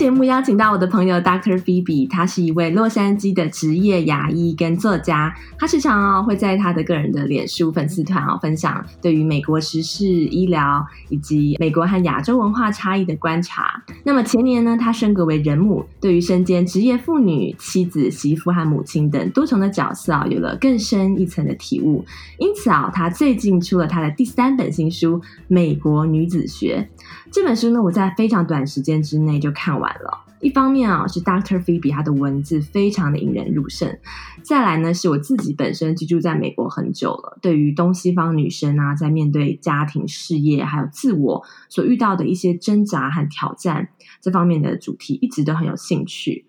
节目邀请到我的朋友 Dr. Phoebe，他是一位洛杉矶的职业牙医跟作家。他时常哦会在他的个人的脸书粉丝团哦分享对于美国时事、医疗以及美国和亚洲文化差异的观察。那么前年呢，他升格为人母，对于身兼职业妇女、妻子、媳妇和母亲等多重的角色啊，有了更深一层的体悟。因此啊，他最近出了他的第三本新书《美国女子学》。这本书呢，我在非常短时间之内就看完了。一方面啊，是 Dr. Phoebe 她的文字非常的引人入胜；再来呢，是我自己本身居住在美国很久了，对于东西方女生啊，在面对家庭、事业还有自我所遇到的一些挣扎和挑战这方面的主题，一直都很有兴趣。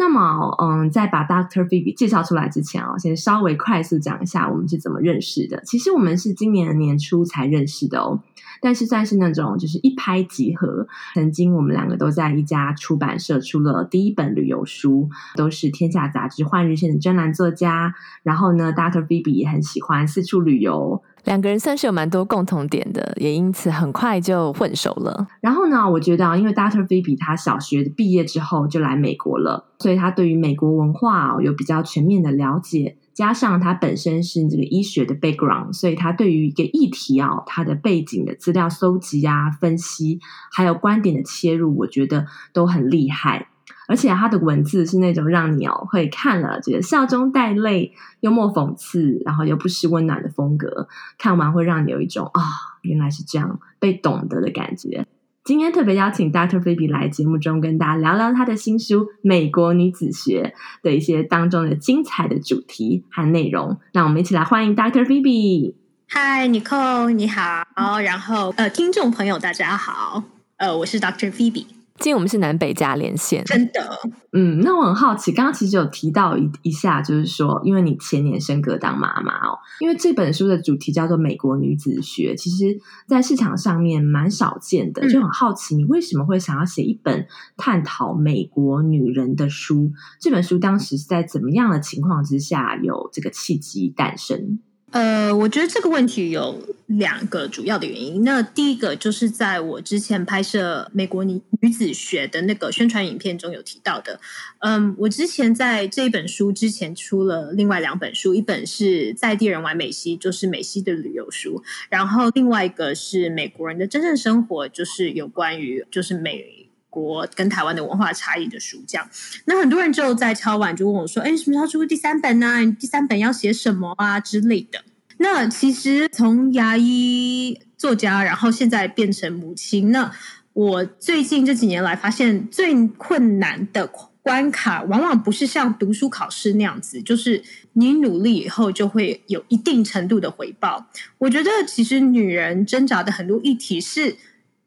那么，嗯，在把 Dr. Phoebe 介绍出来之前啊，先稍微快速讲一下我们是怎么认识的。其实我们是今年年初才认识的哦，但是算是那种就是一拍即合。曾经我们两个都在一家出版社出了第一本旅游书，都是天下杂志换日线的专栏作家。然后呢，Dr. Phoebe 也很喜欢四处旅游。两个人算是有蛮多共同点的，也因此很快就混熟了。然后呢，我觉得啊，因为 Dr. Phoebe 他小学毕业之后就来美国了，所以他对于美国文化有比较全面的了解，加上他本身是这个医学的 background，所以他对于一个议题啊，他的背景的资料搜集啊、分析，还有观点的切入，我觉得都很厉害。而且他的文字是那种让你哦会看了觉得笑中带泪、幽默讽刺，然后又不失温暖的风格。看完会让你有一种啊、原来是这样被懂得的感觉。今天特别邀请 Dr. Baby 来节目中跟大家聊聊他的新书《美国女子学》的一些当中的精彩的主题和内容。那我们一起来欢迎 Dr. Baby。嗨，Nicole，你好。然后呃，听众朋友大家好。呃，我是 Dr. Phoebe。今天我们是南北家连线，真的。嗯，那我很好奇，刚刚其实有提到一一下，就是说，因为你前年升格当妈妈哦，因为这本书的主题叫做《美国女子学》，其实，在市场上面蛮少见的，就很好奇，你为什么会想要写一本探讨美国女人的书？这本书当时是在怎么样的情况之下有这个契机诞生？呃，我觉得这个问题有两个主要的原因。那第一个就是在我之前拍摄《美国女女子学》的那个宣传影片中有提到的。嗯，我之前在这一本书之前出了另外两本书，一本是在地人玩美西，就是美西的旅游书，然后另外一个是美国人的真正生活，就是有关于就是美。国跟台湾的文化差异的书，这样，那很多人就在敲碗，就问我说：“哎，什么时候出第三本呢？第三本要写什么啊之类的？”那其实从牙医作家，然后现在变成母亲，那我最近这几年来发现，最困难的关卡，往往不是像读书考试那样子，就是你努力以后就会有一定程度的回报。我觉得，其实女人挣扎的很多议题是，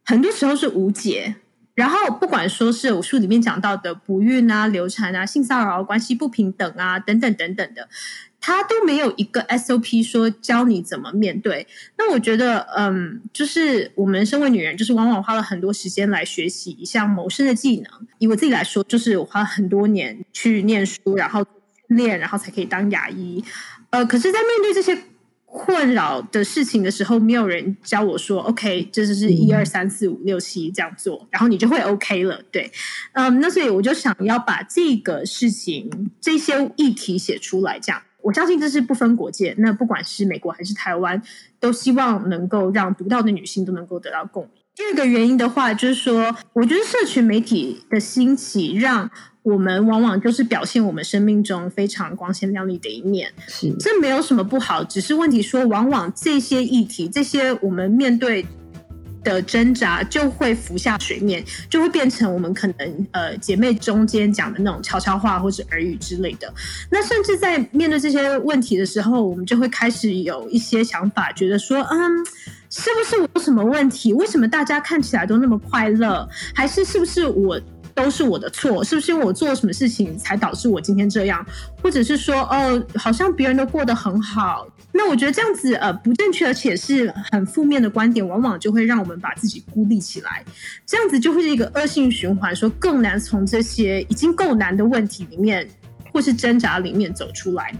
很多时候是无解。然后，不管说是我书里面讲到的不孕啊、流产啊、性骚扰、关系不平等啊等等等等的，他都没有一个 SOP 说教你怎么面对。那我觉得，嗯，就是我们身为女人，就是往往花了很多时间来学习一项谋生的技能。以我自己来说，就是我花了很多年去念书，然后练，然后才可以当牙医。呃，可是，在面对这些。困扰的事情的时候，没有人教我说：“OK，这就是一二三四五六七这样做，然后你就会 OK 了。”对，嗯，那所以我就想要把这个事情、这些议题写出来。这样，我相信这是不分国界，那不管是美国还是台湾，都希望能够让读到的女性都能够得到共鸣。第二个原因的话，就是说，我觉得社群媒体的兴起让。我们往往就是表现我们生命中非常光鲜亮丽的一面，是，这没有什么不好，只是问题说，往往这些议题，这些我们面对的挣扎，就会浮下水面，就会变成我们可能呃姐妹中间讲的那种悄悄话或者耳语之类的。那甚至在面对这些问题的时候，我们就会开始有一些想法，觉得说，嗯，是不是我有什么问题？为什么大家看起来都那么快乐？还是是不是我？都是我的错？是不是因为我做了什么事情才导致我今天这样？或者是说，哦，好像别人都过得很好？那我觉得这样子呃不正确，而且是很负面的观点，往往就会让我们把自己孤立起来，这样子就会是一个恶性循环，说更难从这些已经够难的问题里面或是挣扎里面走出来。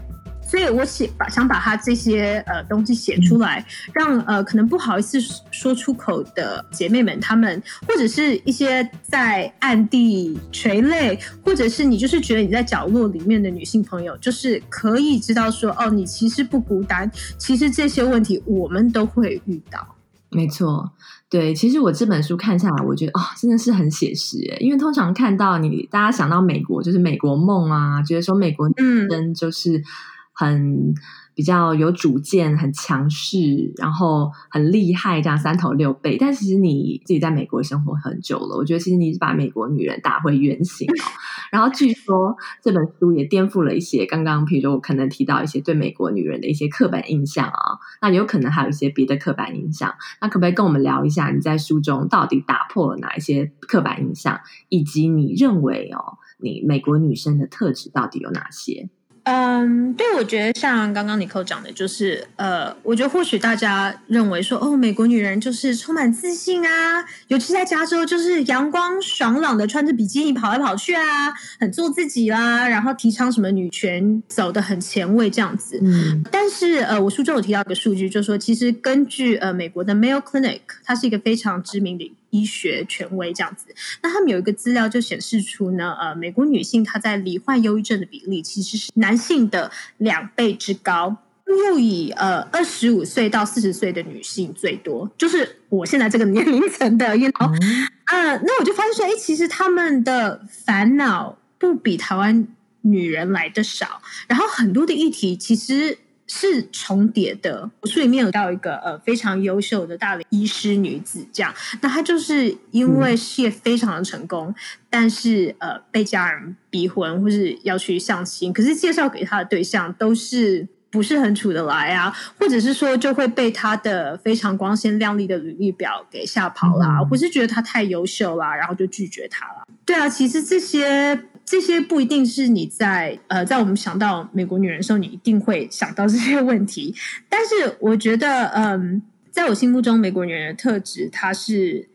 所以我写把想把他这些呃东西写出来，让呃可能不好意思说出口的姐妹们，她们或者是一些在暗地垂泪，或者是你就是觉得你在角落里面的女性朋友，就是可以知道说哦，你其实不孤单，其实这些问题我们都会遇到。没错，对，其实我这本书看下来，我觉得啊、哦，真的是很写实诶，因为通常看到你大家想到美国就是美国梦啊，觉得说美国女生就是。嗯很比较有主见，很强势，然后很厉害，这样三头六臂。但其实你自己在美国生活很久了，我觉得其实你是把美国女人打回原形哦。然后据说这本书也颠覆了一些刚刚，譬如说我可能提到一些对美国女人的一些刻板印象啊，那有可能还有一些别的刻板印象。那可不可以跟我们聊一下你在书中到底打破了哪一些刻板印象，以及你认为哦，你美国女生的特质到底有哪些？嗯，对，我觉得像刚刚尼可讲的，就是呃，我觉得或许大家认为说，哦，美国女人就是充满自信啊，尤其在加州，就是阳光爽朗的穿着比基尼跑来跑去啊，很做自己啦，然后提倡什么女权，走的很前卫这样子。嗯，但是呃，我书中有提到一个数据，就是说其实根据呃美国的 Mayo Clinic，它是一个非常知名的。医学权威这样子，那他们有一个资料就显示出呢，呃，美国女性她在罹患忧郁症的比例其实是男性的两倍之高，又以呃二十五岁到四十岁的女性最多，就是我现在这个年龄层的，you know，呃，那我就发现说，哎，其实他们的烦恼不比台湾女人来的少，然后很多的议题其实。是重叠的。我书里面有到一个呃非常优秀的大龄医师女子，这样，那她就是因为事业非常的成功，嗯、但是呃被家人逼婚或是要去相亲，可是介绍给她的对象都是不是很处得来啊，或者是说就会被她的非常光鲜亮丽的履历表给吓跑啦，嗯、或是觉得她太优秀啦，然后就拒绝她了。对啊，其实这些。这些不一定是你在呃，在我们想到美国女人的时候，你一定会想到这些问题。但是我觉得，嗯，在我心目中，美国女人的特质，她是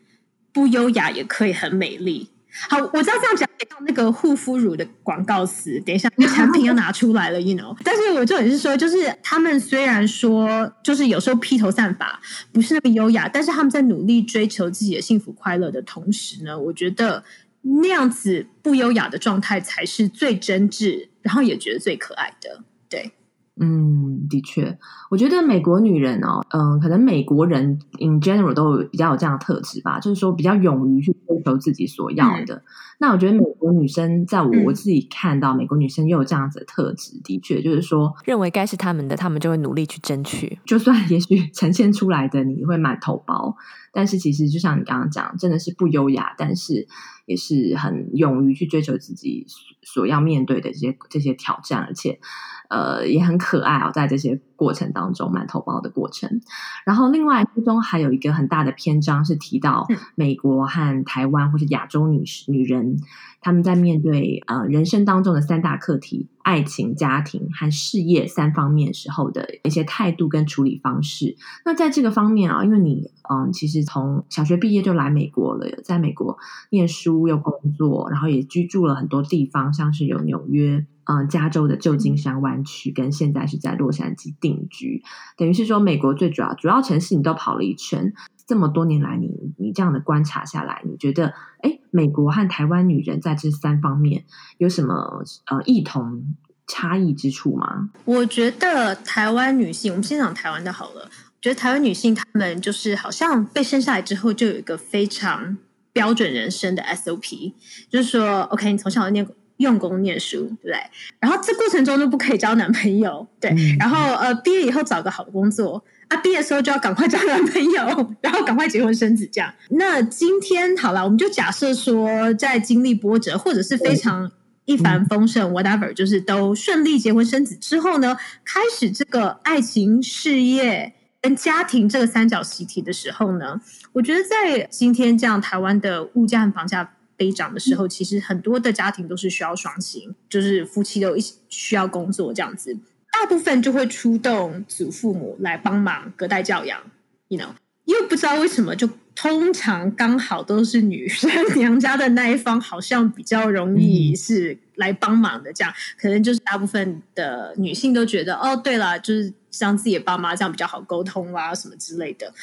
不优雅也可以很美丽。好，我知道这样讲，那个护肤乳的广告词，等一下产品又拿出来了，you know。但是我重点是说，就是他们虽然说，就是有时候披头散发，不是那么优雅，但是他们在努力追求自己的幸福快乐的同时呢，我觉得。那样子不优雅的状态才是最真挚，然后也觉得最可爱的。对，嗯，的确，我觉得美国女人哦，嗯、呃，可能美国人 in general 都有比较有这样的特质吧，就是说比较勇于去追求自己所要的。嗯、那我觉得美国女生，在我我自己看到，美国女生又有这样子的特质，的确就是说，认为该是他们的，他们就会努力去争取，就算也许呈现出来的你会满头包，但是其实就像你刚刚讲，真的是不优雅，但是。也是很勇于去追求自己所要面对的这些这些挑战，而且，呃，也很可爱哦，在这些过程当中，满头包的过程。然后，另外书中还有一个很大的篇章是提到美国和台湾或是亚洲女女人，他们在面对呃人生当中的三大课题。爱情、家庭和事业三方面时候的一些态度跟处理方式。那在这个方面啊，因为你嗯，其实从小学毕业就来美国了，在美国念书又工作，然后也居住了很多地方，像是有纽约、嗯，加州的旧金山湾区，跟现在是在洛杉矶定居。等于是说，美国最主要主要城市你都跑了一圈。这么多年来你，你你这样的观察下来，你觉得，哎，美国和台湾女人在这三方面有什么呃异同差异之处吗？我觉得台湾女性，我们先讲台湾的好了。我觉得台湾女性她们就是好像被生下来之后就有一个非常标准人生的 SOP，就是说，OK，你从小念用功念书，对不对？然后这过程中就不可以交男朋友，对。嗯、然后呃，毕业以后找个好工作。啊，毕业的时候就要赶快交男朋友，然后赶快结婚生子，这样。那今天好了，我们就假设说，在经历波折或者是非常一帆风顺、嗯、，whatever，就是都顺利结婚生子之后呢，开始这个爱情、事业跟家庭这个三角习题的时候呢，我觉得在今天这样台湾的物价和房价杯长的时候，其实很多的家庭都是需要双薪，就是夫妻都一起需要工作这样子，大部分就会出动祖父母来帮忙隔代教养，you know，又不知道为什么就。通常刚好都是女生 娘家的那一方，好像比较容易是来帮忙的。这样可能就是大部分的女性都觉得，哦，对了，就是像自己的爸妈这样比较好沟通啊，什么之类的。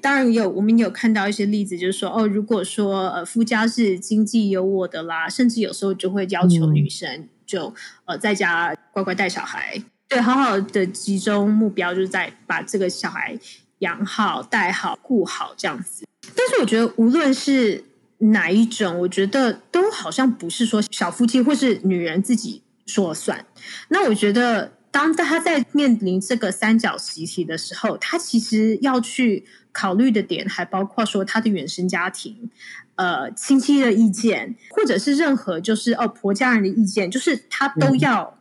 当然有，我们有看到一些例子，就是说，哦，如果说呃夫家是经济优渥的啦，甚至有时候就会要求女生就呃在家乖乖带小孩，对，好好的集中目标，就是在把这个小孩养好、带好、顾好这样子。但是我觉得，无论是哪一种，我觉得都好像不是说小夫妻或是女人自己说了算。那我觉得，当他在面临这个三角习题的时候，他其实要去考虑的点，还包括说他的原生家庭、呃亲戚的意见，或者是任何就是哦婆家人的意见，就是他都要。嗯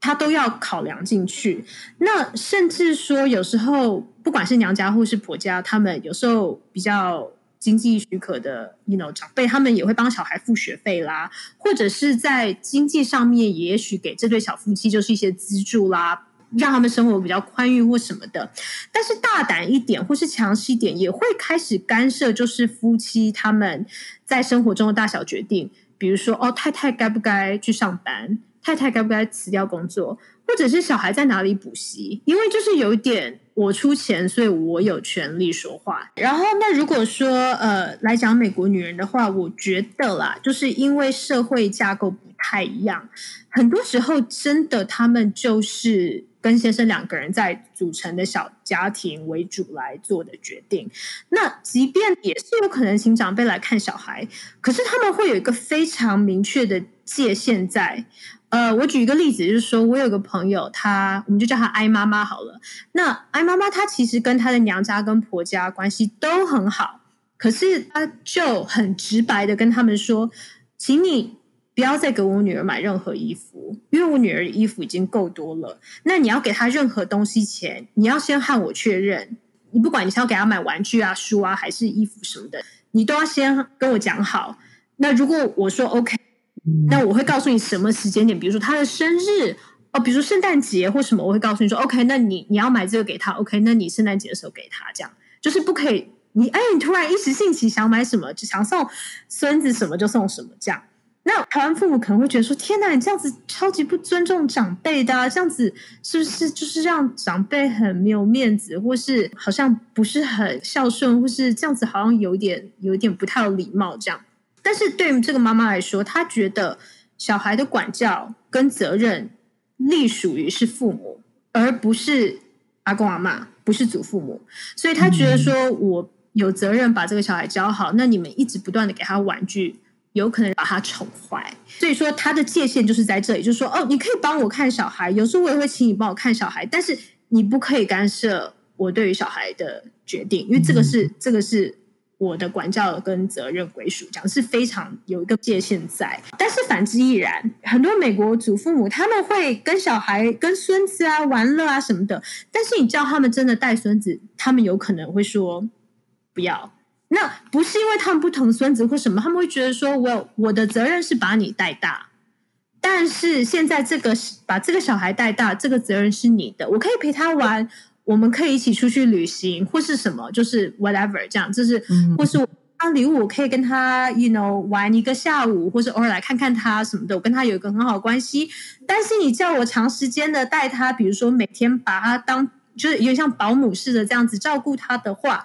他都要考量进去，那甚至说有时候不管是娘家或是婆家，他们有时候比较经济许可的，you know 长辈，他们也会帮小孩付学费啦，或者是在经济上面，也许给这对小夫妻就是一些资助啦，让他们生活比较宽裕或什么的。但是大胆一点或是强势一点，也会开始干涉，就是夫妻他们在生活中的大小决定，比如说哦，太太该不该去上班？太太该不该辞掉工作，或者是小孩在哪里补习？因为就是有一点，我出钱，所以我有权利说话。然后，那如果说呃来讲美国女人的话，我觉得啦，就是因为社会架构不太一样，很多时候真的他们就是跟先生两个人在组成的小家庭为主来做的决定。那即便也是有可能请长辈来看小孩，可是他们会有一个非常明确的界限在。呃，我举一个例子，就是说我有个朋友，他我们就叫他艾妈妈好了。那艾妈妈她其实跟她的娘家跟婆家关系都很好，可是她就很直白的跟他们说，请你不要再给我女儿买任何衣服，因为我女儿的衣服已经够多了。那你要给她任何东西前，你要先和我确认。你不管你是要给她买玩具啊、书啊，还是衣服什么的，你都要先跟我讲好。那如果我说 OK。那我会告诉你什么时间点，比如说他的生日哦，比如说圣诞节或什么，我会告诉你说，OK，那你你要买这个给他，OK，那你圣诞节的时候给他，这样就是不可以。你哎，你突然一时兴起想买什么，就想送孙子什么就送什么，这样。那台湾父母可能会觉得说，天哪，你这样子超级不尊重长辈的，这样子是不是就是让长辈很没有面子，或是好像不是很孝顺，或是这样子好像有点有点不太有礼貌这样。但是对于这个妈妈来说，她觉得小孩的管教跟责任隶属于是父母，而不是阿公阿妈，不是祖父母。所以她觉得说，我有责任把这个小孩教好。那你们一直不断的给他玩具，有可能把他宠坏。所以说，他的界限就是在这里，就是说，哦，你可以帮我看小孩，有时候我也会请你帮我看小孩，但是你不可以干涉我对于小孩的决定，因为这个是这个是。我的管教跟责任归属，讲是非常有一个界限在，但是反之亦然。很多美国祖父母他们会跟小孩、跟孙子啊玩乐啊什么的，但是你叫他们真的带孙子，他们有可能会说不要。那不是因为他们不疼孙子或什么，他们会觉得说我我的责任是把你带大，但是现在这个把这个小孩带大，这个责任是你的，我可以陪他玩。我们可以一起出去旅行，或是什么，就是 whatever 这样，就是，或是我当礼物，我可以跟他，you know，玩一个下午，或是偶尔来看看他什么的，我跟他有一个很好的关系。但是你叫我长时间的带他，比如说每天把他当，就是有点像保姆似的这样子照顾他的话，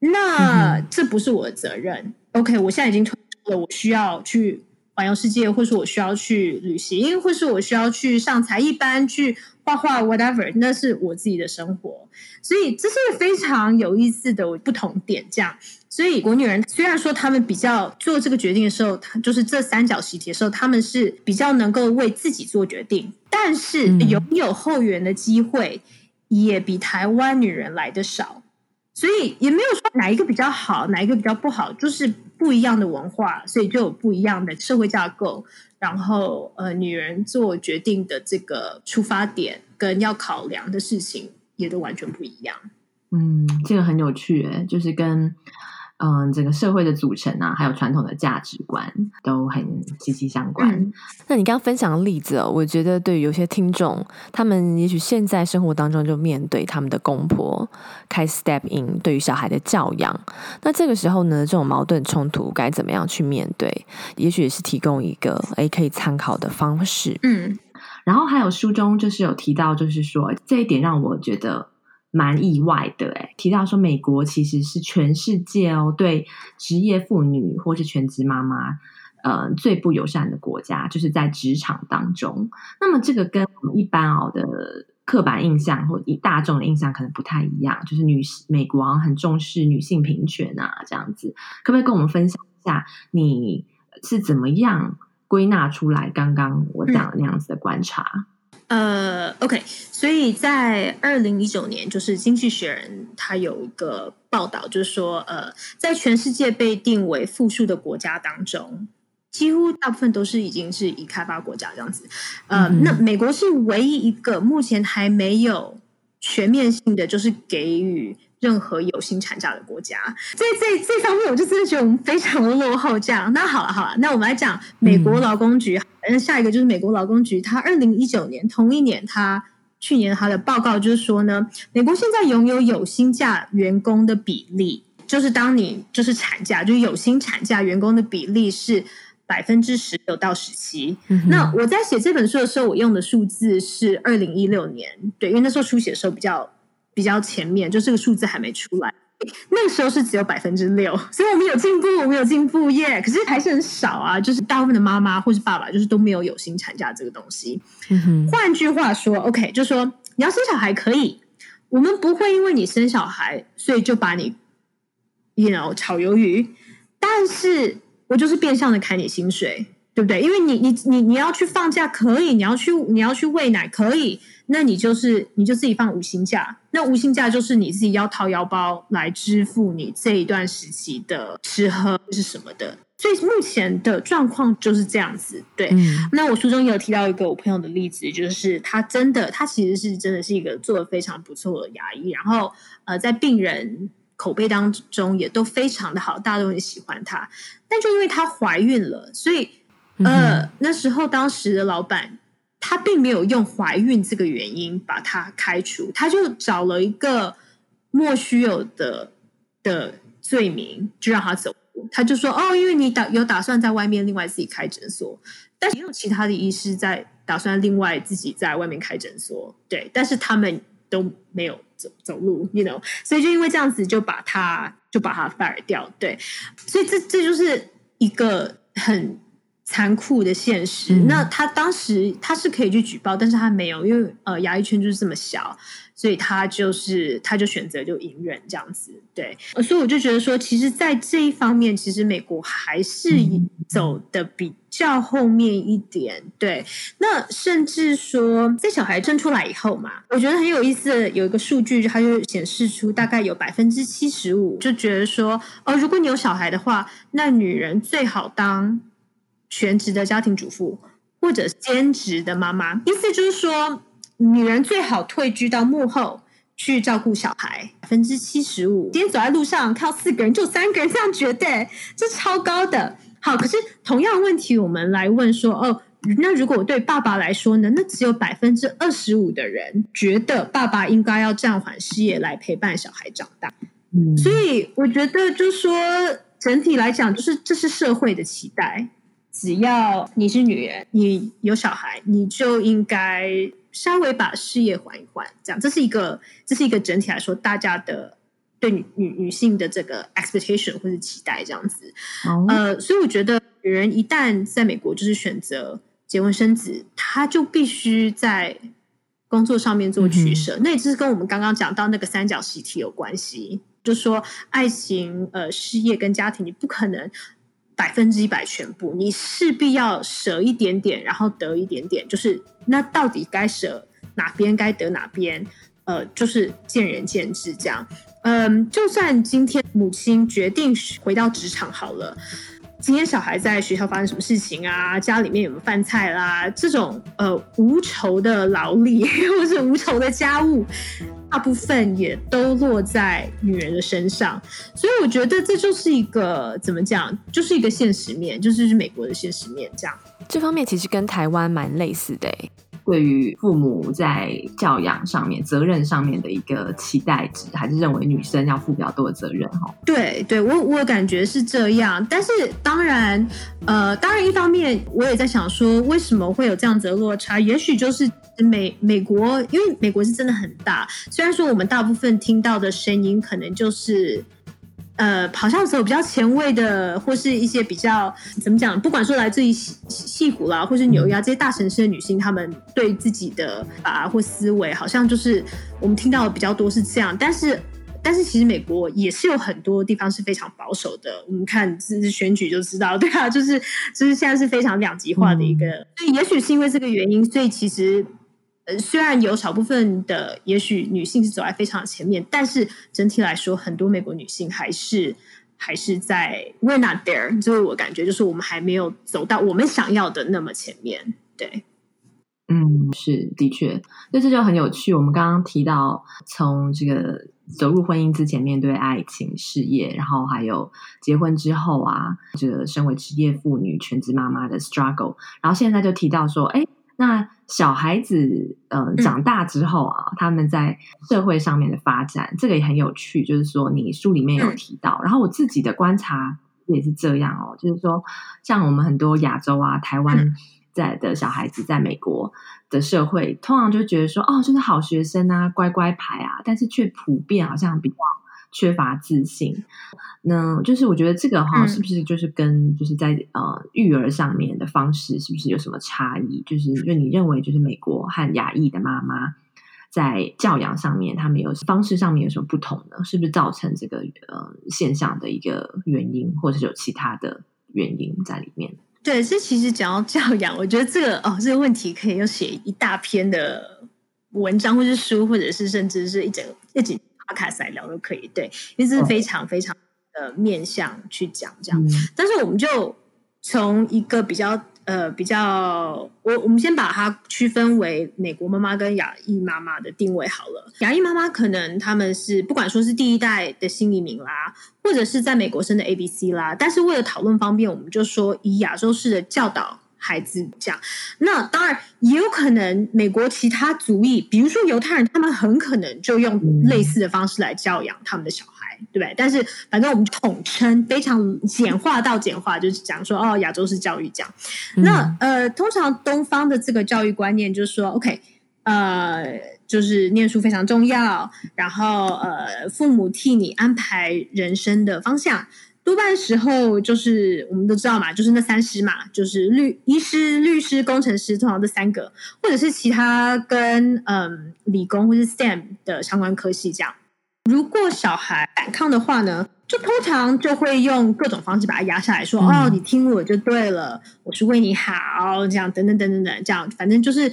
那这不是我的责任。OK，我现在已经退出了，我需要去环游世界，或是我需要去旅行，或是我需要去上才艺班去。画画，whatever，那是我自己的生活，所以这是个非常有意思的不同点。这样，所以国女人虽然说他们比较做这个决定的时候，就是这三角习题的时候，他们是比较能够为自己做决定，但是拥有后援的机会也比台湾女人来的少，所以也没有说哪一个比较好，哪一个比较不好，就是不一样的文化，所以就有不一样的社会架构。然后，呃，女人做决定的这个出发点跟要考量的事情也都完全不一样。嗯，这个很有趣诶，就是跟嗯，整个社会的组成啊，还有传统的价值观都很息息相关。嗯，那你刚刚分享的例子哦，我觉得对于有些听众，他们也许现在生活当中就面对他们的公婆开 step in 对于小孩的教养，那这个时候呢，这种矛盾冲突该怎么样去面对？也许也是提供一个诶可以参考的方式。嗯，然后还有书中就是有提到，就是说这一点让我觉得。蛮意外的诶，提到说美国其实是全世界哦，对职业妇女或是全职妈妈，呃，最不友善的国家，就是在职场当中。那么这个跟我们一般哦的刻板印象或以大众的印象可能不太一样，就是女美国很重视女性平权啊，这样子，可不可以跟我们分享一下你是怎么样归纳出来刚刚我讲的那样子的观察？呃，OK，所以在二零一九年，就是《经济学人》他有一个报道，就是说，呃，在全世界被定为富庶的国家当中，几乎大部分都是已经是已开发国家这样子。呃，嗯、那美国是唯一一个目前还没有全面性的，就是给予。任何有薪产假的国家，所以这这方面我就真的觉得我们非常的落后。这样，那好了好了，那我们来讲美国劳工局。那、嗯、下一个就是美国劳工局，它二零一九年同一年，它去年他的报告就是说呢，美国现在拥有有薪假员工的比例，就是当你就是产假，就是有薪产假员工的比例是百分之十六到十七。那我在写这本书的时候，我用的数字是二零一六年，对，因为那时候书写的时候比较。比较前面，就这个数字还没出来，那个时候是只有百分之六，所以我们有进步，我们有进步耶。Yeah, 可是还是很少啊，就是大部分的妈妈或是爸爸，就是都没有有薪产假这个东西。换句话说，OK，就是说你要生小孩可以，我们不会因为你生小孩，所以就把你，you know，炒鱿鱼，但是我就是变相的砍你薪水，对不对？因为你你你你要去放假可以，你要去你要去喂奶可以。那你就是你就自己放无薪假，那无薪假就是你自己要掏腰包来支付你这一段时期的吃喝是什么的，所以目前的状况就是这样子。对，嗯、那我书中也有提到一个我朋友的例子，就是他真的他其实是真的是一个做的非常不错的牙医，然后呃在病人口碑当中也都非常的好，大家都很喜欢他，但就因为她怀孕了，所以呃、嗯、那时候当时的老板。他并没有用怀孕这个原因把他开除，他就找了一个莫须有的的罪名，就让他走。他就说：“哦，因为你打有打算在外面另外自己开诊所，但是也有其他的医师在打算另外自己在外面开诊所，对，但是他们都没有走走路，you know，所以就因为这样子就把他就把他 fire 掉，对，所以这这就是一个很。”残酷的现实。嗯、那他当时他是可以去举报，但是他没有，因为呃，牙医圈就是这么小，所以他就是他就选择就隐忍这样子。对，所以我就觉得说，其实，在这一方面，其实美国还是走的比较后面一点。对，那甚至说，在小孩生出来以后嘛，我觉得很有意思的有一个数据，它就显示出大概有百分之七十五就觉得说，哦，如果你有小孩的话，那女人最好当。全职的家庭主妇或者兼职的妈妈，意思就是说，女人最好退居到幕后去照顾小孩。百分之七十五，今天走在路上看到四个人就三个人这样觉得，这超高的。好，可是同样的问题，我们来问说，哦，那如果对爸爸来说呢？那只有百分之二十五的人觉得爸爸应该要暂缓事业来陪伴小孩长大。嗯，所以我觉得，就说整体来讲，就是这是社会的期待。只要你是女人，你有小孩，你就应该稍微把事业缓一缓，这样，这是一个，这是一个整体来说大家的对女女女性的这个 expectation 或者期待这样子。Oh. 呃，所以我觉得女人一旦在美国就是选择结婚生子，她就必须在工作上面做取舍。Mm hmm. 那也就是跟我们刚刚讲到那个三角习题有关系，就说爱情、呃，事业跟家庭，你不可能。百分之一百全部，你势必要舍一点点，然后得一点点。就是那到底该舍哪边，该得哪边？呃，就是见仁见智这样。嗯，就算今天母亲决定回到职场好了，今天小孩在学校发生什么事情啊？家里面有没有饭菜啦？这种呃无酬的劳力 或是无酬的家务。大部分也都落在女人的身上，所以我觉得这就是一个怎么讲，就是一个现实面，就是美国的现实面这样。这方面其实跟台湾蛮类似的。对于父母在教养上面、责任上面的一个期待值，还是认为女生要负比较多的责任哈？对，对我我感觉是这样。但是当然，呃，当然一方面我也在想说，为什么会有这样子的落差？也许就是美美国，因为美国是真的很大。虽然说我们大部分听到的声音，可能就是。呃，好像走比较前卫的，或是一些比较怎么讲？不管说来自于西西湖啦，或是纽约啊这些大城市的女性，她们对自己的啊或思维，好像就是我们听到的比较多是这样。但是，但是其实美国也是有很多地方是非常保守的。我们看这次选举就知道，对啊，就是就是现在是非常两极化的一个。嗯、所以，也许是因为这个原因，所以其实。呃，虽然有少部分的，也许女性是走在非常前面，但是整体来说，很多美国女性还是还是在 we're not there，就是我感觉，就是我们还没有走到我们想要的那么前面。对，嗯，是的确，那这就很有趣。我们刚刚提到，从这个走入婚姻之前，面对爱情、事业，然后还有结婚之后啊，这个身为职业妇女、全职妈妈的 struggle，然后现在就提到说，哎。那小孩子呃长大之后啊，他们在社会上面的发展，这个也很有趣。就是说，你书里面有提到，然后我自己的观察也是这样哦。就是说，像我们很多亚洲啊、台湾在的小孩子，在美国的社会，通常就觉得说，哦，就是好学生啊，乖乖牌啊，但是却普遍好像比较。缺乏自信，那就是我觉得这个哈，是不是就是跟就是在呃育儿上面的方式，是不是有什么差异？就是就你认为，就是美国和亚裔的妈妈在教养上面，他们有方式上面有什么不同呢？是不是造成这个呃现象的一个原因，或者是有其他的原因在里面？对，这其实讲到教养，我觉得这个哦，这个问题可以要写一大篇的文章，或是书，或者是甚至是一整一整。阿卡塞聊都可以，对，因为这是非常非常的面向去讲这样。嗯、但是我们就从一个比较呃比较，我我们先把它区分为美国妈妈跟亚裔妈妈的定位好了。亚裔妈妈可能他们是不管说是第一代的新移民啦，或者是在美国生的 ABC 啦，但是为了讨论方便，我们就说以亚洲式的教导。孩子这样，那当然也有可能，美国其他族裔，比如说犹太人，他们很可能就用类似的方式来教养他们的小孩，对不对？但是反正我们统称非常简化到简化，就是讲说哦，亚洲式教育这样。那呃，通常东方的这个教育观念就是说，OK，呃，就是念书非常重要，然后呃，父母替你安排人生的方向。多半时候就是我们都知道嘛，就是那三师嘛，就是律医师、律师、工程师，通常这三个，或者是其他跟嗯理工或是 STEM 的相关科系这样。如果小孩反抗的话呢，就通常就会用各种方式把他压下来说，说、嗯、哦，你听我就对了，我是为你好，这样等等等等等，这样反正就是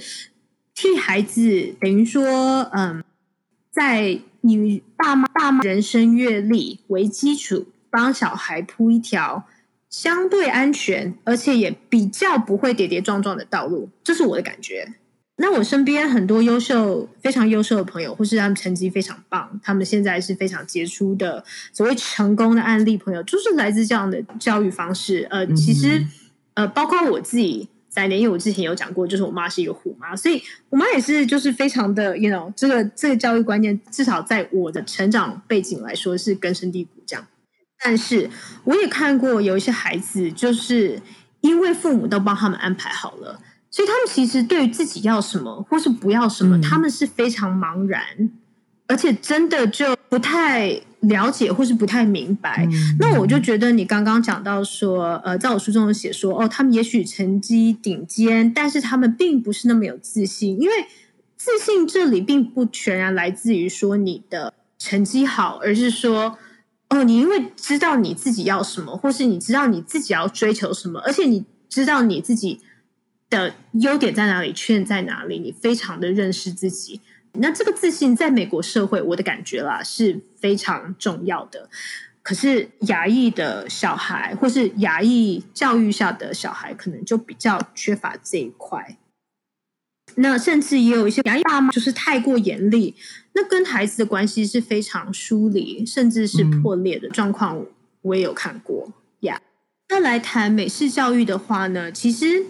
替孩子等于说嗯，在你爸妈爸妈人生阅历为基础。帮小孩铺一条相对安全，而且也比较不会跌跌撞撞的道路，这是我的感觉。那我身边很多优秀、非常优秀的朋友，或是他们成绩非常棒，他们现在是非常杰出的所谓成功的案例朋友，就是来自这样的教育方式。呃，其实呃，包括我自己在内，因为我之前有讲过，就是我妈是一个虎妈，所以我妈也是就是非常的，you know，这个这个教育观念，至少在我的成长背景来说是根深蒂固这样。但是我也看过有一些孩子，就是因为父母都帮他们安排好了，所以他们其实对于自己要什么或是不要什么，嗯、他们是非常茫然，而且真的就不太了解或是不太明白。嗯、那我就觉得你刚刚讲到说，呃，在我书中有写说，哦，他们也许成绩顶尖，但是他们并不是那么有自信，因为自信这里并不全然来自于说你的成绩好，而是说。哦，你因为知道你自己要什么，或是你知道你自己要追求什么，而且你知道你自己的优点在哪里，缺点在哪里，你非常的认识自己。那这个自信在美国社会，我的感觉啦是非常重要的。可是牙裔的小孩，或是牙裔教育下的小孩，可能就比较缺乏这一块。那甚至也有一些牙裔爸妈就是太过严厉。那跟孩子的关系是非常疏离，甚至是破裂的状况，我也有看过呀。那来谈美式教育的话呢，其实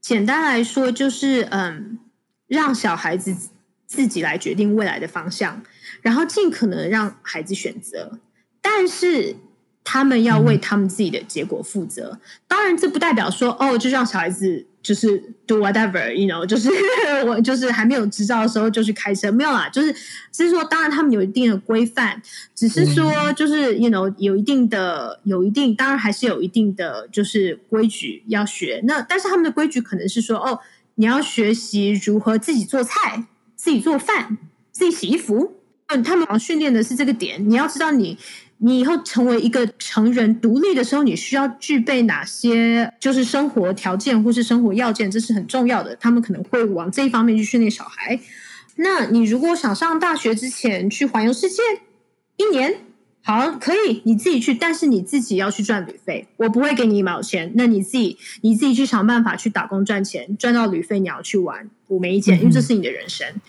简单来说就是，嗯，让小孩子自己来决定未来的方向，然后尽可能让孩子选择，但是。他们要为他们自己的结果负责。嗯、当然，这不代表说哦，就让小孩子就是 do whatever，you know，就是 我就是还没有执照的时候就去开车，没有啦。就是只是说，当然他们有一定的规范，只是说就是 you know 有一定的有一定，当然还是有一定的就是规矩要学。那但是他们的规矩可能是说哦，你要学习如何自己做菜、自己做饭、自己洗衣服。嗯，他们要训练的是这个点。你要知道你。你以后成为一个成人独立的时候，你需要具备哪些就是生活条件或是生活要件，这是很重要的。他们可能会往这一方面去训练小孩。那你如果想上大学之前去环游世界一年，好，可以，你自己去，但是你自己要去赚旅费，我不会给你一毛钱。那你自己你自己去想办法去打工赚钱，赚到旅费你要去玩，我没意见，因为这是你的人生。嗯、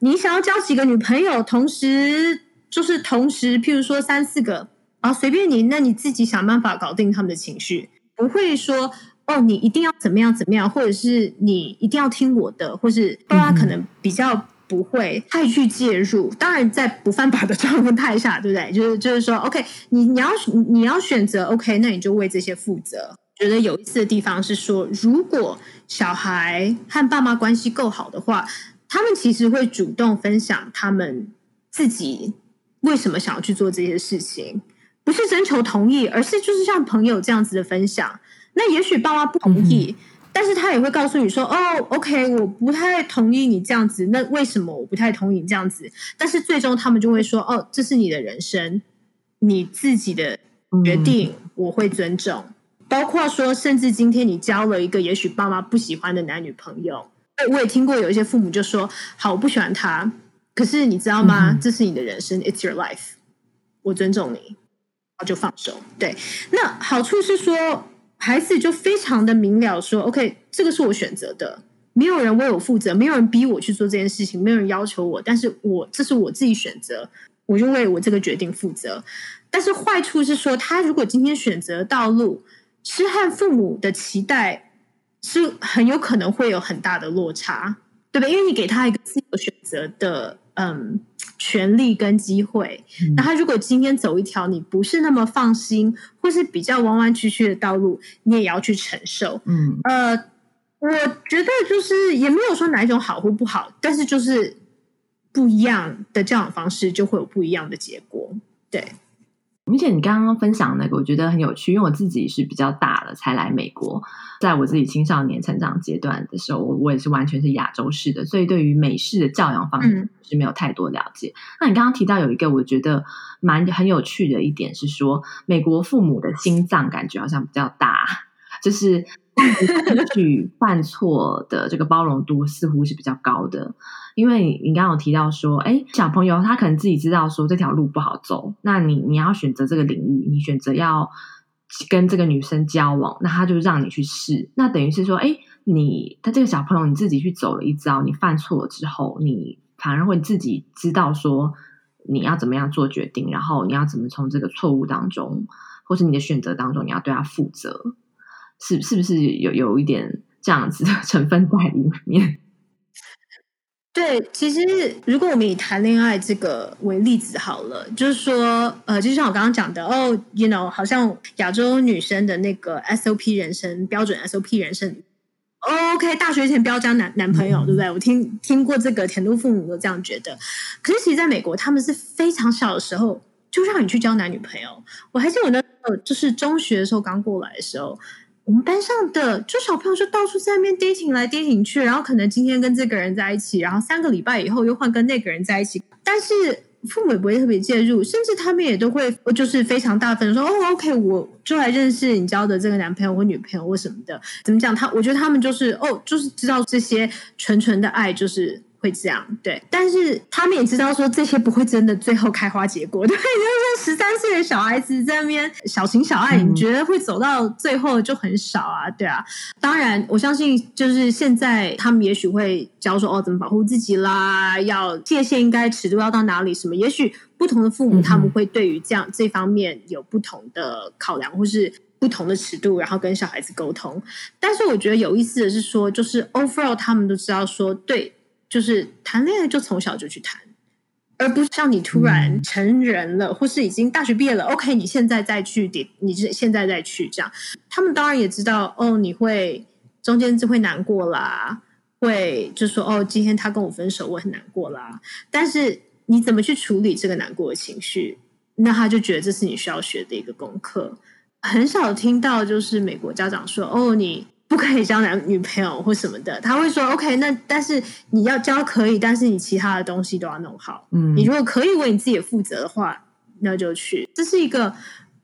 你想要交几个女朋友，同时。就是同时，譬如说三四个啊，随便你，那你自己想办法搞定他们的情绪，不会说哦，你一定要怎么样怎么样，或者是你一定要听我的，或是大家可能比较不会太去介入。当然，在不犯法的状态下，对不对？就是就是说，OK，你你要你要选择 OK，那你就为这些负责。觉得有意思的地方是说，如果小孩和爸妈关系够好的话，他们其实会主动分享他们自己。为什么想要去做这些事情？不是征求同意，而是就是像朋友这样子的分享。那也许爸妈不同意，嗯、但是他也会告诉你说：“哦，OK，我不太同意你这样子。那为什么我不太同意你这样子？”但是最终他们就会说：“哦，这是你的人生，你自己的决定，我会尊重。嗯”包括说，甚至今天你交了一个也许爸妈不喜欢的男女朋友，我也听过有一些父母就说：“好，我不喜欢他。”可是你知道吗？嗯、这是你的人生，It's your life。我尊重你，我就放手。对，那好处是说，孩子就非常的明了说，OK，这个是我选择的，没有人为我负责，没有人逼我去做这件事情，没有人要求我，但是我这是我自己选择，我就为我这个决定负责。但是坏处是说，他如果今天选择道路是和父母的期待是很有可能会有很大的落差，对不对？因为你给他一个自由选择的。嗯，权利跟机会。嗯、那他如果今天走一条你不是那么放心，或是比较弯弯曲曲的道路，你也要去承受。嗯，呃，我觉得就是也没有说哪一种好或不好，但是就是不一样的教养方式就会有不一样的结果。对。而且你刚刚分享那个，我觉得很有趣，因为我自己是比较大了才来美国，在我自己青少年成长阶段的时候，我我也是完全是亚洲式的，所以对于美式的教养方式是没有太多了解。嗯、那你刚刚提到有一个我觉得蛮很有趣的一点是说，美国父母的心脏感觉好像比较大，就是 去犯错的这个包容度似乎是比较高的。因为你你刚刚有提到说，哎，小朋友他可能自己知道说这条路不好走，那你你要选择这个领域，你选择要跟这个女生交往，那他就让你去试，那等于是说，哎，你他这个小朋友你自己去走了一遭，你犯错了之后，你反而会自己知道说你要怎么样做决定，然后你要怎么从这个错误当中，或是你的选择当中，你要对他负责，是是不是有有一点这样子的成分在里面？对，其实如果我们以谈恋爱这个为例子好了，就是说，呃，就像我刚刚讲的，哦，you know，好像亚洲女生的那个 SOP 人生标准 SOP 人生，OK，大学前不要交男男朋友，对不对？我听听过这个，很多父母都这样觉得。可是其实在美国，他们是非常小的时候就让你去交男女朋友。我还记得我那时候就是中学的时候刚过来的时候。我们班上的就小朋友就到处在那边 dating 来 dating 去，然后可能今天跟这个人在一起，然后三个礼拜以后又换跟那个人在一起，但是父母也不会特别介入，甚至他们也都会就是非常大方说哦，OK，我就来认识你交的这个男朋友或女朋友或什么的，怎么讲？他我觉得他们就是哦，就是知道这些纯纯的爱就是会这样，对，但是他们也知道说这些不会真的最后开花结果，对，就是十三岁的小孩子在那边小情小爱，你觉得会走到最后就很少啊，对啊。当然，我相信就是现在他们也许会教说哦，怎么保护自己啦，要界限应该尺度要到哪里，什么？也许不同的父母他们会对于这样这方面有不同的考量，或是不同的尺度，然后跟小孩子沟通。但是我觉得有意思的是说，就是 overall 他们都知道说对。就是谈恋爱就从小就去谈，而不是像你突然成人了，嗯、或是已经大学毕业了，OK，你现在再去点，你现在再去这样。他们当然也知道，哦，你会中间就会难过啦，会就说，哦，今天他跟我分手，我很难过啦。但是你怎么去处理这个难过的情绪？那他就觉得这是你需要学的一个功课。很少听到就是美国家长说，哦，你。不可以交男女朋友或什么的，他会说 OK，那但是你要交可以，但是你其他的东西都要弄好。嗯，你如果可以为你自己负责的话，那就去。这是一个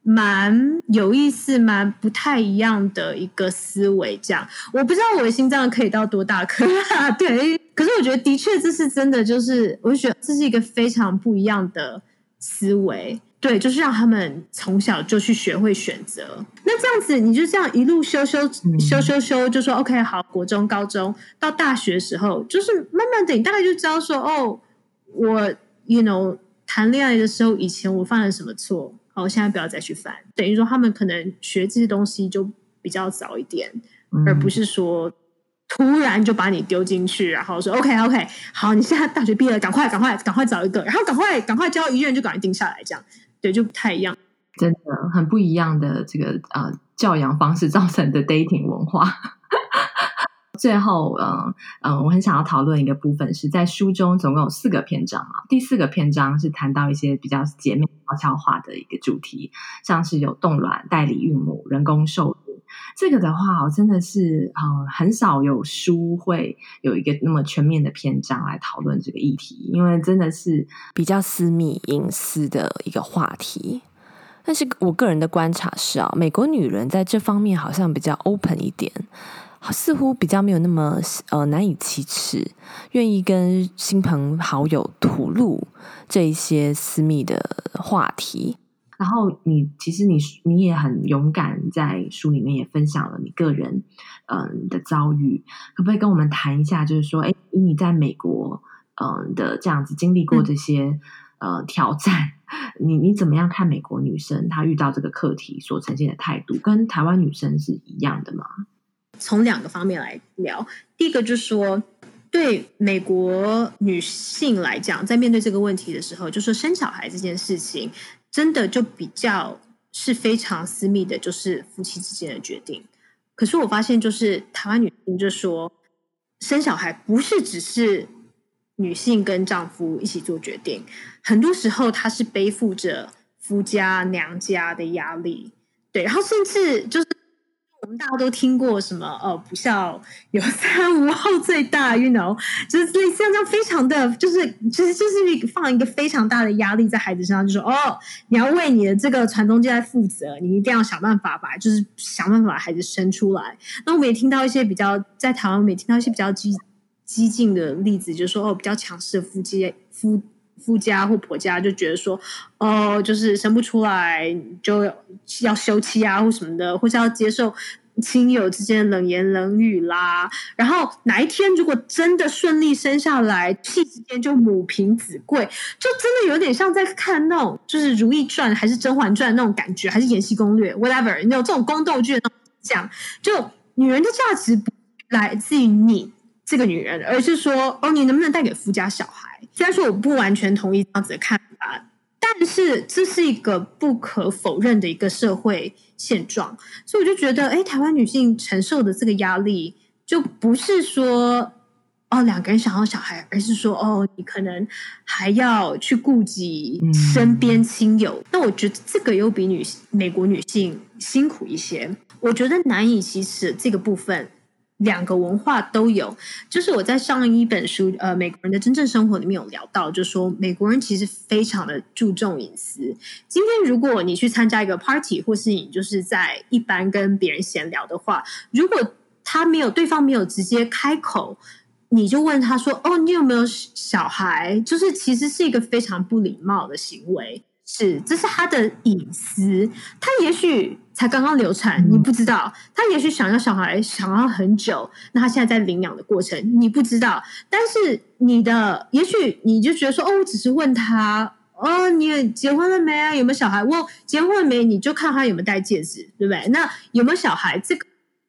蛮有意思、蛮不太一样的一个思维。这样，我不知道我的心脏可以到多大颗啊？对，可是我觉得的确这是真的，就是我就觉得这是一个非常不一样的思维。对，就是让他们从小就去学会选择。那这样子，你就这样一路修修修修修，就说 OK，好，国中、高中到大学的时候，就是慢慢的，你大概就知道说，哦，我，you know，谈恋爱的时候，以前我犯了什么错，好，我现在不要再去犯。等于说，他们可能学这些东西就比较早一点，而不是说突然就把你丢进去，然后说 OK OK，好，你现在大学毕业了，赶快赶快赶快找一个，然后赶快赶快交一任就赶快定下来，这样。对，就不太一样，真的很不一样的这个呃教养方式造成的 dating 文化。最后，嗯、嗯、我很想要讨论一个部分，是在书中总共有四个篇章啊。第四个篇章是谈到一些比较姐妹悄悄话的一个主题，像是有冻卵、代理孕母、人工受。这个的话，我真的是嗯，很少有书会有一个那么全面的篇章来讨论这个议题，因为真的是比较私密隐私的一个话题。但是我个人的观察是啊，美国女人在这方面好像比较 open 一点，似乎比较没有那么呃难以启齿，愿意跟亲朋好友吐露这一些私密的话题。然后你其实你你也很勇敢，在书里面也分享了你个人嗯、呃、的遭遇，可不可以跟我们谈一下？就是说，哎，你在美国嗯、呃、的这样子经历过这些、嗯、呃挑战，你你怎么样看美国女生她遇到这个课题所呈现的态度，跟台湾女生是一样的吗？从两个方面来聊，第一个就是说，对美国女性来讲，在面对这个问题的时候，就是说生小孩这件事情。真的就比较是非常私密的，就是夫妻之间的决定。可是我发现，就是台湾女性就说，生小孩不是只是女性跟丈夫一起做决定，很多时候她是背负着夫家娘家的压力，对，然后甚至就是。我们大家都听过什么？呃，不孝有三，无后最大。You know，就是类似这样非常的，就是其实就是一个放一个非常大的压力在孩子身上，就说哦，你要为你的这个传宗接代负责，你一定要想办法把，就是想办法把孩子生出来。那我们也听到一些比较在台湾，我们也听到一些比较激激进的例子，就是说哦，比较强势的夫妻夫。夫家或婆家就觉得说，哦，就是生不出来就要休妻啊，或什么的，或是要接受亲友之间的冷言冷语啦。然后哪一天如果真的顺利生下来，屁之间就母凭子贵，就真的有点像在看那种就是《如懿传》还是《甄嬛传》那种感觉，还是《延禧攻略》whatever，你有这种宫斗剧的那种讲，就女人的价值来自于你这个女人，而是说，哦，你能不能带给夫家小孩？虽然说我不完全同意这样子的看法，但是这是一个不可否认的一个社会现状，所以我就觉得，哎，台湾女性承受的这个压力，就不是说哦两个人想要小孩，而是说哦你可能还要去顾及身边亲友。嗯、那我觉得这个又比女美国女性辛苦一些，我觉得难以启齿这个部分。两个文化都有，就是我在上一本书，呃，美国人的真正生活里面有聊到，就说美国人其实非常的注重隐私。今天如果你去参加一个 party，或是你就是在一般跟别人闲聊的话，如果他没有对方没有直接开口你就问他说：“哦，你有没有小孩？”就是其实是一个非常不礼貌的行为，是这是他的隐私。他也许才刚刚流产，你不知道；他也许想要小孩，想要很久，那他现在在领养的过程，你不知道。但是你的，也许你就觉得说：“哦，我只是问他，哦，你结婚了没啊？有没有小孩？我结婚了没？你就看他有没有戴戒指，对不对？那有没有小孩？这个，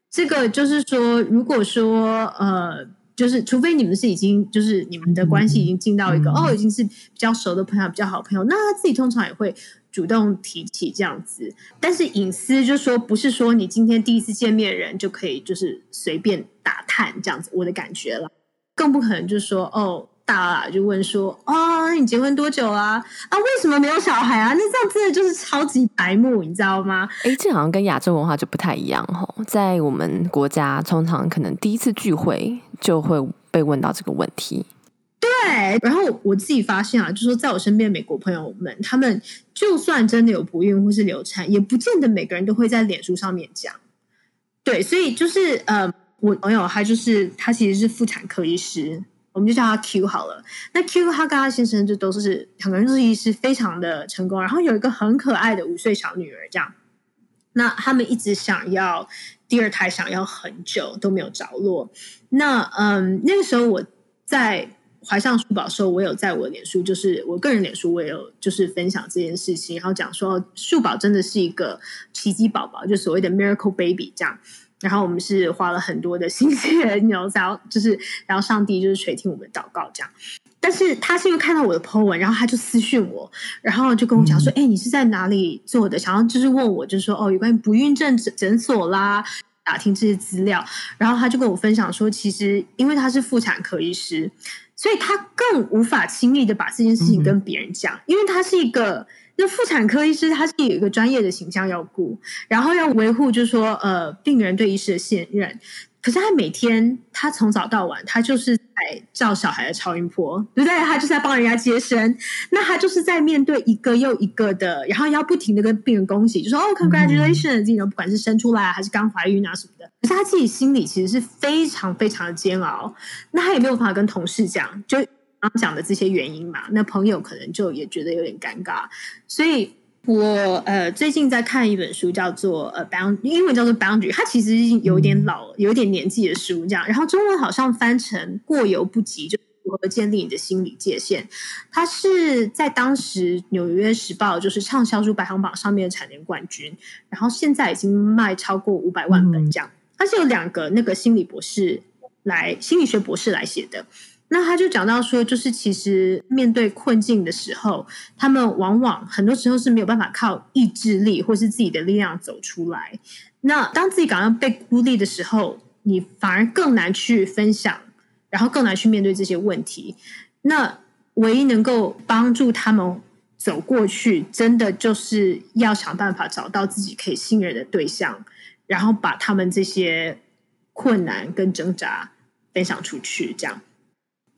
这个就是说，如果说呃。”就是，除非你们是已经，就是你们的关系已经进到一个、嗯、哦，已经是比较熟的朋友，比较好朋友，那他自己通常也会主动提起这样子。但是隐私就是说，不是说你今天第一次见面人就可以就是随便打探这样子，我的感觉了，更不可能就是说哦。大就问说：“哦，你结婚多久啊？啊，为什么没有小孩啊？那这样真的就是超级白目，你知道吗？”诶，这好像跟亚洲文化就不太一样哦。在我们国家，通常可能第一次聚会就会被问到这个问题。对，然后我自己发现啊，就是在我身边美国朋友们，他们就算真的有不孕或是流产，也不见得每个人都会在脸书上面讲。对，所以就是呃，我朋友他就是他其实是妇产科医师。我们就叫他 Q 好了。那 Q 他跟他先生就都是两个人都是医师，非常的成功。然后有一个很可爱的五岁小女儿，这样。那他们一直想要第二胎，想要很久都没有着落。那嗯，那个时候我在怀上树宝的时候，我有在我的脸书，就是我个人脸书，我也有就是分享这件事情，然后讲说树宝真的是一个奇迹宝宝，就所谓的 miracle baby 这样。然后我们是花了很多的心血，然后就是，然后上帝就是垂听我们祷告这样。但是他是因为看到我的 po 文，然后他就私讯我，然后就跟我讲说：“哎、嗯，你是在哪里做的？”想要就是问我，就是说哦，有关于不孕症诊诊所啦，打听这些资料。然后他就跟我分享说，其实因为他是妇产科医师，所以他更无法轻易的把这件事情跟别人讲，嗯、因为他是一个。那妇产科医师他是有一个专业的形象要顾，然后要维护，就是说呃病人对医师的信任。可是他每天他从早到晚，他就是在照小孩的超音波，对不对？他就是在帮人家接生，那他就是在面对一个又一个的，然后要不停的跟病人恭喜，就说哦，congratulations，不管是生出来还是刚怀孕啊什么的。可是他自己心里其实是非常非常的煎熬，那他也没有办法跟同事讲，就。刚讲的这些原因嘛，那朋友可能就也觉得有点尴尬，所以我呃最近在看一本书，叫做呃 Bound，英文叫做 Boundary，它其实已经有点老，有点年纪的书这样，然后中文好像翻成过犹不及，就如何建立你的心理界限。它是在当时纽约时报就是畅销书排行榜上面的蝉联冠军，然后现在已经卖超过五百万本这样。它是有两个那个心理博士来心理学博士来写的。那他就讲到说，就是其实面对困境的时候，他们往往很多时候是没有办法靠意志力或是自己的力量走出来。那当自己感到被孤立的时候，你反而更难去分享，然后更难去面对这些问题。那唯一能够帮助他们走过去，真的就是要想办法找到自己可以信任的对象，然后把他们这些困难跟挣扎分享出去，这样。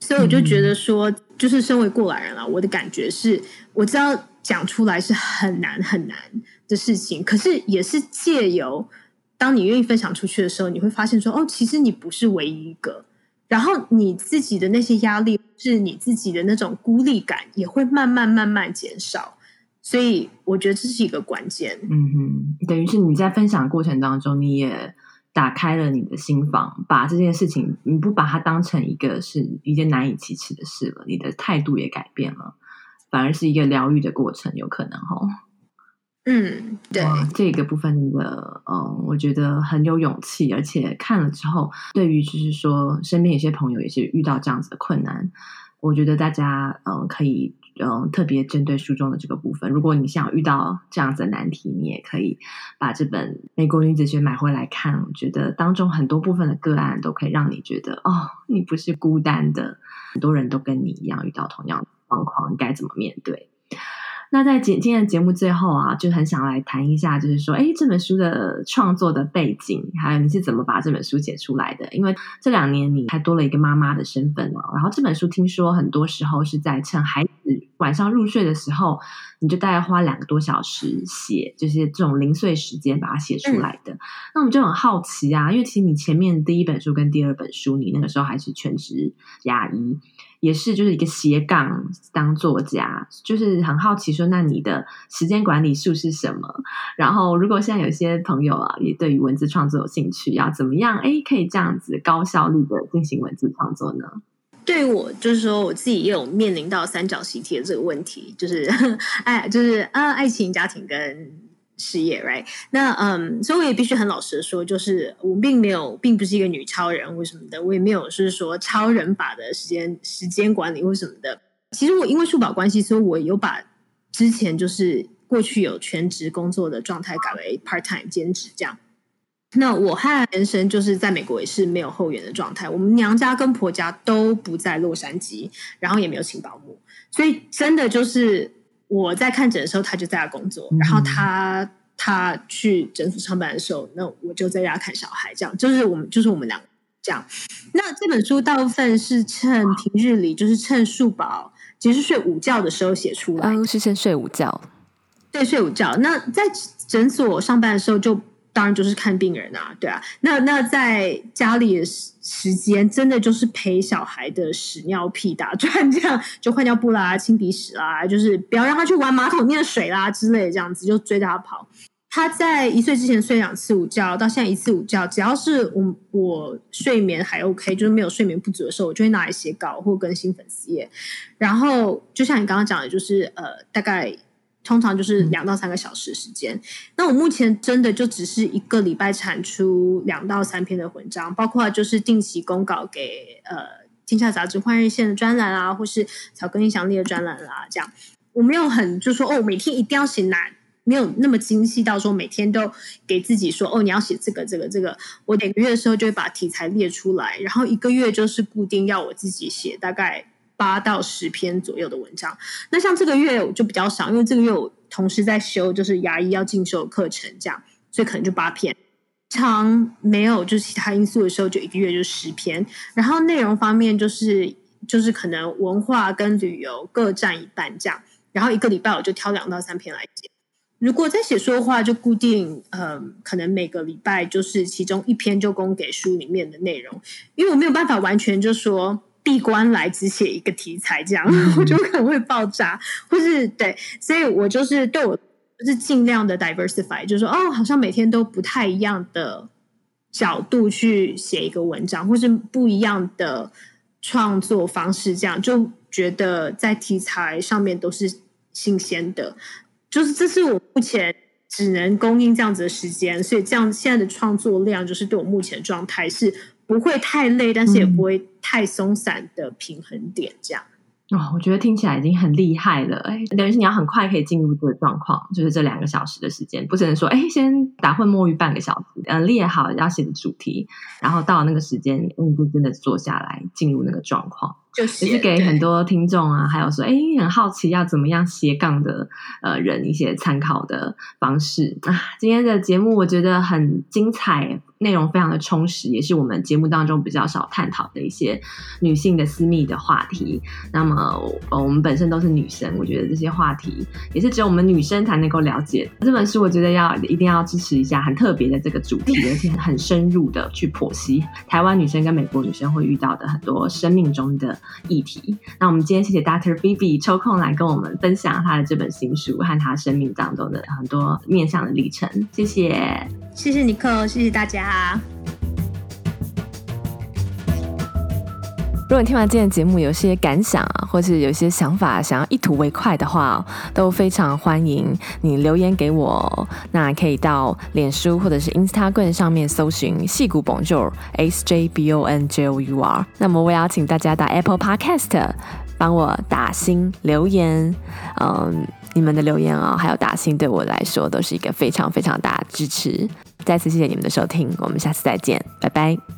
所以我就觉得说，就是身为过来人了，我的感觉是，我知道讲出来是很难很难的事情，可是也是借由当你愿意分享出去的时候，你会发现说，哦，其实你不是唯一一个，然后你自己的那些压力，是你自己的那种孤立感，也会慢慢慢慢减少。所以我觉得这是一个关键。嗯哼，等于是你在分享过程当中，你也。打开了你的心房，把这件事情，你不把它当成一个是一件难以启齿的事了，你的态度也改变了，反而是一个疗愈的过程，有可能哈。嗯，对，这个部分的，嗯，我觉得很有勇气，而且看了之后，对于就是说身边有些朋友也是遇到这样子的困难，我觉得大家嗯可以。嗯，特别针对书中的这个部分，如果你想遇到这样子的难题，你也可以把这本《美国女子学》买回来看。我觉得当中很多部分的个案都可以让你觉得，哦，你不是孤单的，很多人都跟你一样遇到同样的状况，该怎么面对？那在今今天的节目最后啊，就很想来谈一下，就是说，哎，这本书的创作的背景，还有你是怎么把这本书写出来的？因为这两年你还多了一个妈妈的身份哦。然后这本书听说很多时候是在趁孩子晚上入睡的时候，你就大概花两个多小时写，就是这种零碎时间把它写出来的。嗯、那我们就很好奇啊，因为其实你前面第一本书跟第二本书，你那个时候还是全职牙医。也是就是一个斜杠当作家，就是很好奇说，那你的时间管理术是什么？然后，如果现在有些朋友啊，也对于文字创作有兴趣，要怎么样？哎，可以这样子高效率的进行文字创作呢？对我，就是说我自己也有面临到三角习题的这个问题，就是 哎，就是啊，爱情、家庭跟。事业，right？那嗯，所以我也必须很老实的说，就是我并没有，并不是一个女超人或什么的，我也没有是说超人法的时间时间管理或什么的。其实我因为数保关系，所以我有把之前就是过去有全职工作的状态改为 part time 兼职这样。那我和先生就是在美国也是没有后援的状态，我们娘家跟婆家都不在洛杉矶，然后也没有请保姆，所以真的就是。我在看诊的时候，他就在家工作；然后他他去诊所上班的时候，那我就在家看小孩。这样就是我们就是我们两个这样。那这本书大部分是趁平日里，就是趁树宝其实睡午觉的时候写出来。嗯，是先睡午觉，对，睡午觉。那在诊所上班的时候就。当然就是看病人啊，对啊。那那在家里的时间，真的就是陪小孩的屎尿屁打转，这样就换尿布啦、清鼻屎啦，就是不要让他去玩马桶里面的水啦之类的，这样子就追着他跑。他在一岁之前睡两次午觉，到现在一次午觉，只要是我我睡眠还 OK，就是没有睡眠不足的时候，我就会拿来写稿或更新粉丝页。然后就像你刚刚讲的，就是呃，大概。通常就是两到三个小时时间。那我目前真的就只是一个礼拜产出两到三篇的文章，包括就是定期公稿给呃《天下杂志》换日线的专栏啊，或是草根印象力的专栏啦、啊。这样我没有很就说哦，每天一定要写哪，没有那么精细到说每天都给自己说哦，你要写这个这个这个。我每个月的时候就会把题材列出来，然后一个月就是固定要我自己写大概。八到十篇左右的文章，那像这个月我就比较少，因为这个月我同时在修就是牙医要进修课程，这样，所以可能就八篇。常没有就是其他因素的时候，就一个月就十篇。然后内容方面就是就是可能文化跟旅游各占一半这样。然后一个礼拜我就挑两到三篇来写。如果在写书的话，就固定呃，可能每个礼拜就是其中一篇就供给书里面的内容，因为我没有办法完全就说。闭关来只写一个题材，这样、嗯、我就可能会爆炸，或是对，所以我就是对我就是尽量的 diversify，就是说哦，好像每天都不太一样的角度去写一个文章，或是不一样的创作方式，这样就觉得在题材上面都是新鲜的，就是这是我目前只能供应这样子的时间，所以这样现在的创作量就是对我目前状态是。不会太累，但是也不会太松散的平衡点，这样。哦，我觉得听起来已经很厉害了。哎，等于是你要很快可以进入这个状况，就是这两个小时的时间，不只能说哎，先打混摸鱼半个小时，嗯，列好要写的主题，然后到那个时间，嗯就真的坐下来进入那个状况。就是也是给很多听众啊，还有说哎，很好奇要怎么样斜杠的呃人一些参考的方式啊。今天的节目我觉得很精彩。内容非常的充实，也是我们节目当中比较少探讨的一些女性的私密的话题。那么，呃，我们本身都是女生，我觉得这些话题也是只有我们女生才能够了解。这本书我觉得要一定要支持一下，很特别的这个主题，而且很深入的去剖析台湾女生跟美国女生会遇到的很多生命中的议题。那我们今天谢谢 Dr. Phoebe 抽空来跟我们分享她的这本新书和她生命当中的很多面向的历程。谢谢，谢谢尼克，谢谢大家。啊！如果你听完今天的节目有些感想啊，或是有些想法，想要一吐为快的话，都非常欢迎你留言给我。那可以到脸书或者是 Instagram 上面搜寻“矽谷 Bonjour S J B O N J O U R”。那么我也要请大家到 Apple Podcast 帮我打星留言。嗯，你们的留言啊，还有打星，对我来说都是一个非常非常大的支持。再次谢谢你们的收听，我们下次再见，拜拜。